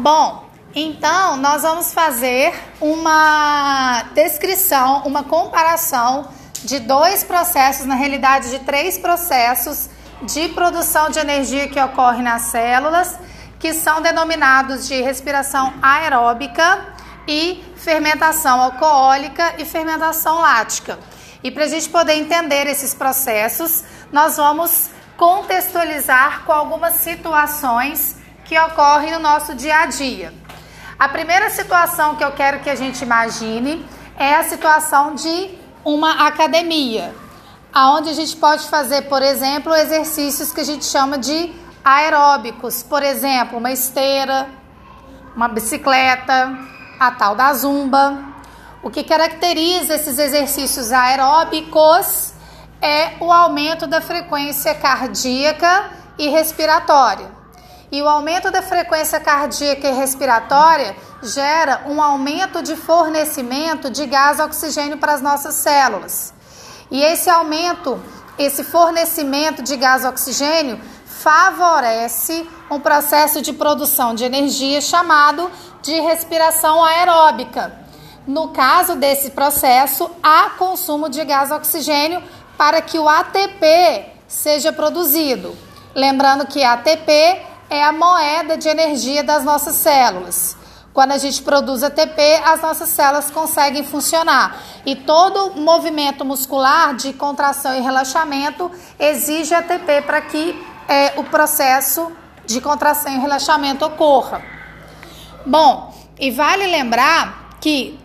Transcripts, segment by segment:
Bom, então nós vamos fazer uma descrição, uma comparação de dois processos, na realidade de três processos de produção de energia que ocorre nas células, que são denominados de respiração aeróbica e fermentação alcoólica e fermentação lática. E para a gente poder entender esses processos, nós vamos contextualizar com algumas situações que no nosso dia a dia. A primeira situação que eu quero que a gente imagine é a situação de uma academia, aonde a gente pode fazer, por exemplo, exercícios que a gente chama de aeróbicos, por exemplo, uma esteira, uma bicicleta, a tal da zumba. O que caracteriza esses exercícios aeróbicos é o aumento da frequência cardíaca e respiratória. E o aumento da frequência cardíaca e respiratória gera um aumento de fornecimento de gás oxigênio para as nossas células. E esse aumento, esse fornecimento de gás oxigênio favorece um processo de produção de energia chamado de respiração aeróbica. No caso desse processo, há consumo de gás oxigênio para que o ATP seja produzido. Lembrando que ATP é a moeda de energia das nossas células. Quando a gente produz ATP, as nossas células conseguem funcionar. E todo movimento muscular de contração e relaxamento exige ATP para que é, o processo de contração e relaxamento ocorra. Bom, e vale lembrar que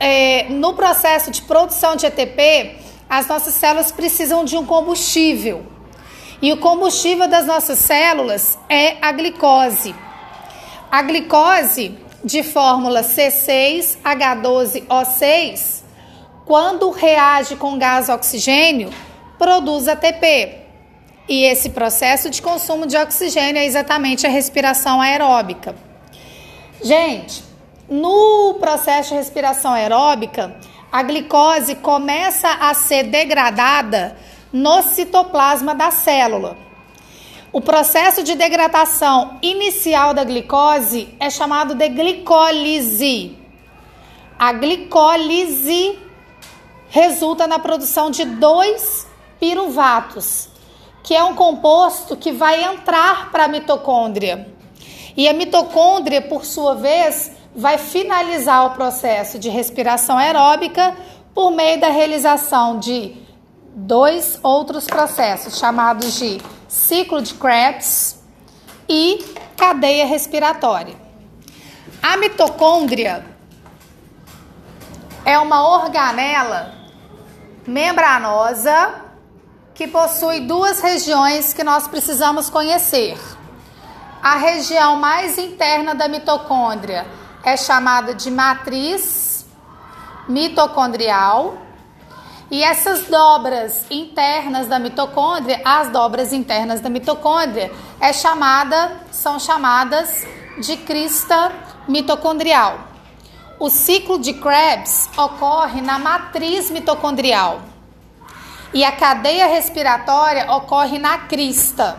é, no processo de produção de ATP, as nossas células precisam de um combustível. E o combustível das nossas células é a glicose. A glicose de fórmula C6H12O6, quando reage com gás oxigênio, produz ATP. E esse processo de consumo de oxigênio é exatamente a respiração aeróbica. Gente, no processo de respiração aeróbica, a glicose começa a ser degradada no citoplasma da célula. O processo de degradação inicial da glicose é chamado de glicólise. A glicólise resulta na produção de dois piruvatos, que é um composto que vai entrar para a mitocôndria. E a mitocôndria, por sua vez, vai finalizar o processo de respiração aeróbica por meio da realização de dois outros processos chamados de ciclo de Krebs e cadeia respiratória. A mitocôndria é uma organela membranosa que possui duas regiões que nós precisamos conhecer. A região mais interna da mitocôndria é chamada de matriz mitocondrial e essas dobras internas da mitocôndria, as dobras internas da mitocôndria, é chamada, são chamadas de crista mitocondrial. O ciclo de Krebs ocorre na matriz mitocondrial e a cadeia respiratória ocorre na crista.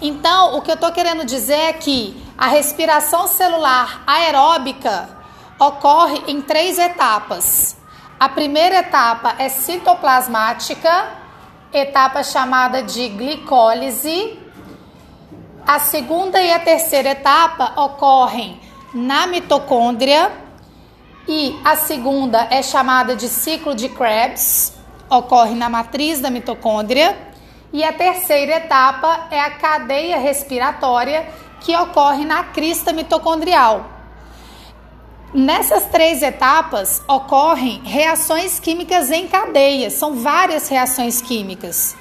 Então, o que eu estou querendo dizer é que a respiração celular aeróbica ocorre em três etapas. A primeira etapa é citoplasmática, etapa chamada de glicólise. A segunda e a terceira etapa ocorrem na mitocôndria e a segunda é chamada de ciclo de Krebs, ocorre na matriz da mitocôndria. E a terceira etapa é a cadeia respiratória, que ocorre na crista mitocondrial. Nessas três etapas ocorrem reações químicas em cadeia, são várias reações químicas,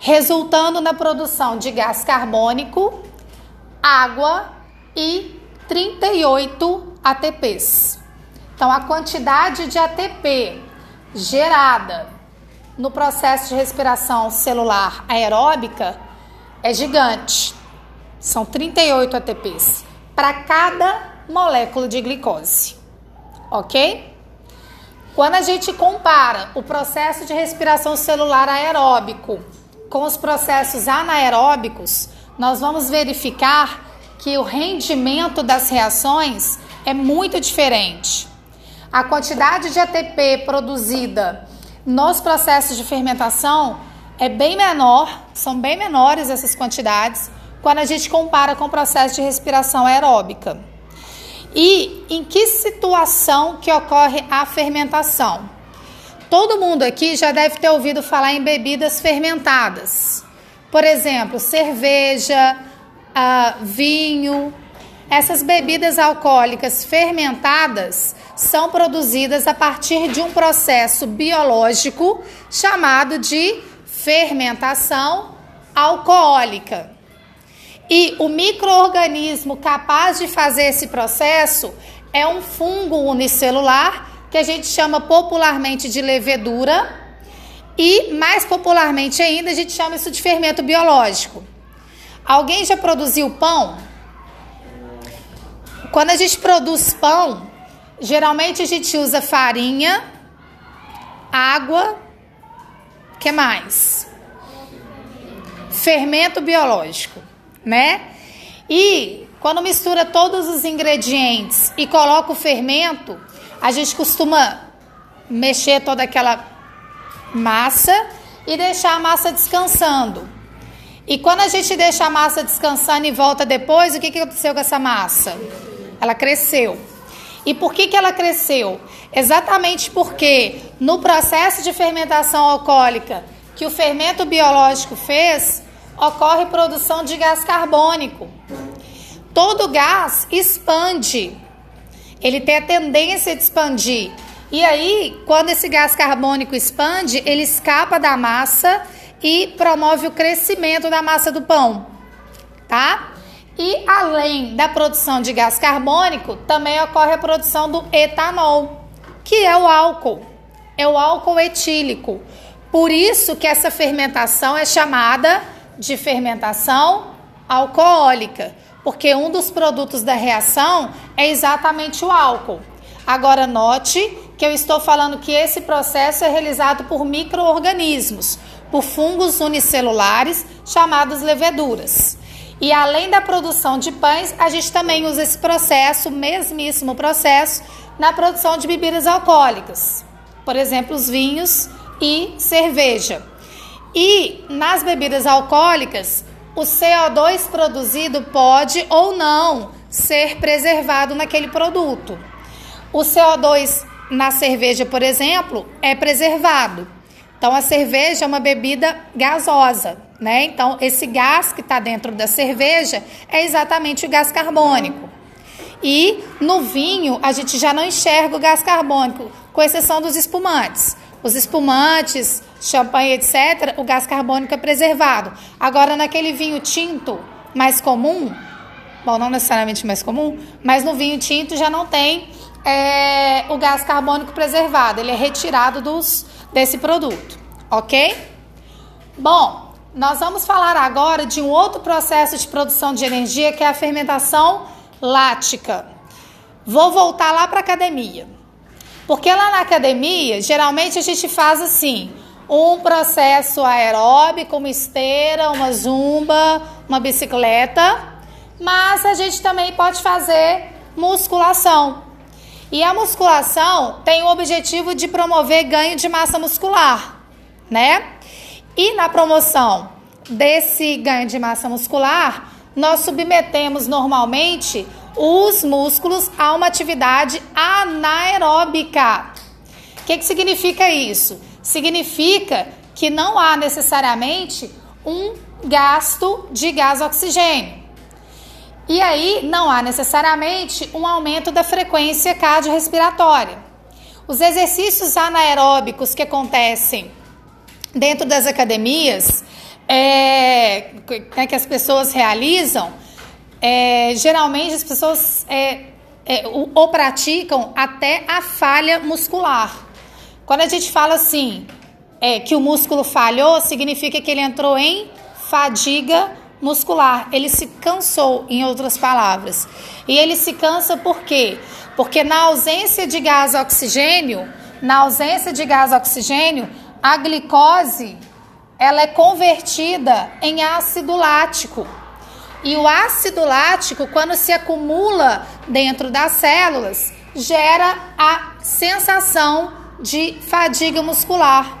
resultando na produção de gás carbônico, água e 38 ATPs. Então, a quantidade de ATP gerada no processo de respiração celular aeróbica é gigante. São 38 ATPs para cada molécula de glicose. Ok? Quando a gente compara o processo de respiração celular aeróbico com os processos anaeróbicos, nós vamos verificar que o rendimento das reações é muito diferente. A quantidade de ATP produzida nos processos de fermentação é bem menor, são bem menores essas quantidades quando a gente compara com o processo de respiração aeróbica. E em que situação que ocorre a fermentação? Todo mundo aqui já deve ter ouvido falar em bebidas fermentadas. Por exemplo, cerveja, uh, vinho. Essas bebidas alcoólicas fermentadas são produzidas a partir de um processo biológico chamado de fermentação alcoólica. E o microorganismo capaz de fazer esse processo é um fungo unicelular que a gente chama popularmente de levedura e mais popularmente ainda a gente chama isso de fermento biológico. Alguém já produziu pão? Quando a gente produz pão, geralmente a gente usa farinha, água, que mais? Fermento biológico né? E quando mistura todos os ingredientes e coloca o fermento, a gente costuma mexer toda aquela massa e deixar a massa descansando. E quando a gente deixa a massa descansando e volta depois, o que, que aconteceu com essa massa? Ela cresceu. E por que, que ela cresceu? Exatamente porque no processo de fermentação alcoólica que o fermento biológico fez, ocorre produção de gás carbônico. Todo gás expande. Ele tem a tendência de expandir. E aí, quando esse gás carbônico expande, ele escapa da massa e promove o crescimento da massa do pão, tá? E além da produção de gás carbônico, também ocorre a produção do etanol, que é o álcool. É o álcool etílico. Por isso que essa fermentação é chamada de fermentação alcoólica, porque um dos produtos da reação é exatamente o álcool. Agora note que eu estou falando que esse processo é realizado por microorganismos, por fungos unicelulares chamados leveduras. E além da produção de pães, a gente também usa esse processo, mesmíssimo processo, na produção de bebidas alcoólicas. Por exemplo, os vinhos e cerveja. E nas bebidas alcoólicas, o CO2 produzido pode ou não ser preservado naquele produto. O CO2 na cerveja, por exemplo, é preservado. Então, a cerveja é uma bebida gasosa, né? Então, esse gás que está dentro da cerveja é exatamente o gás carbônico. E no vinho, a gente já não enxerga o gás carbônico, com exceção dos espumantes. Os espumantes, champanhe, etc., o gás carbônico é preservado. Agora, naquele vinho tinto mais comum, bom, não necessariamente mais comum, mas no vinho tinto já não tem é, o gás carbônico preservado, ele é retirado dos, desse produto, ok? Bom, nós vamos falar agora de um outro processo de produção de energia que é a fermentação lática. Vou voltar lá para a academia. Porque lá na academia, geralmente a gente faz assim: um processo aeróbico, uma esteira, uma zumba, uma bicicleta, mas a gente também pode fazer musculação. E a musculação tem o objetivo de promover ganho de massa muscular, né? E na promoção desse ganho de massa muscular, nós submetemos normalmente os músculos a uma atividade anaeróbica. O que, que significa isso? Significa que não há necessariamente um gasto de gás oxigênio. E aí não há necessariamente um aumento da frequência cardiorrespiratória. Os exercícios anaeróbicos que acontecem dentro das academias, é, né, que as pessoas realizam, é, geralmente as pessoas é, é, o, praticam até a falha muscular. Quando a gente fala assim, é, que o músculo falhou, significa que ele entrou em fadiga muscular. Ele se cansou, em outras palavras. E ele se cansa por quê? Porque na ausência de gás oxigênio, na ausência de gás oxigênio, a glicose ela é convertida em ácido lático. E o ácido lático, quando se acumula dentro das células, gera a sensação de fadiga muscular.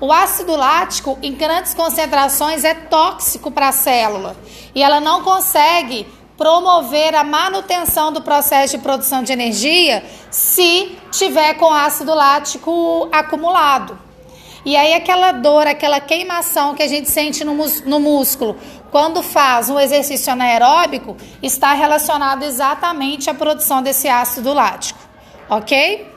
O ácido lático, em grandes concentrações, é tóxico para a célula e ela não consegue promover a manutenção do processo de produção de energia se tiver com ácido lático acumulado. E aí aquela dor, aquela queimação que a gente sente no, no músculo quando faz um exercício anaeróbico está relacionado exatamente à produção desse ácido lático, ok?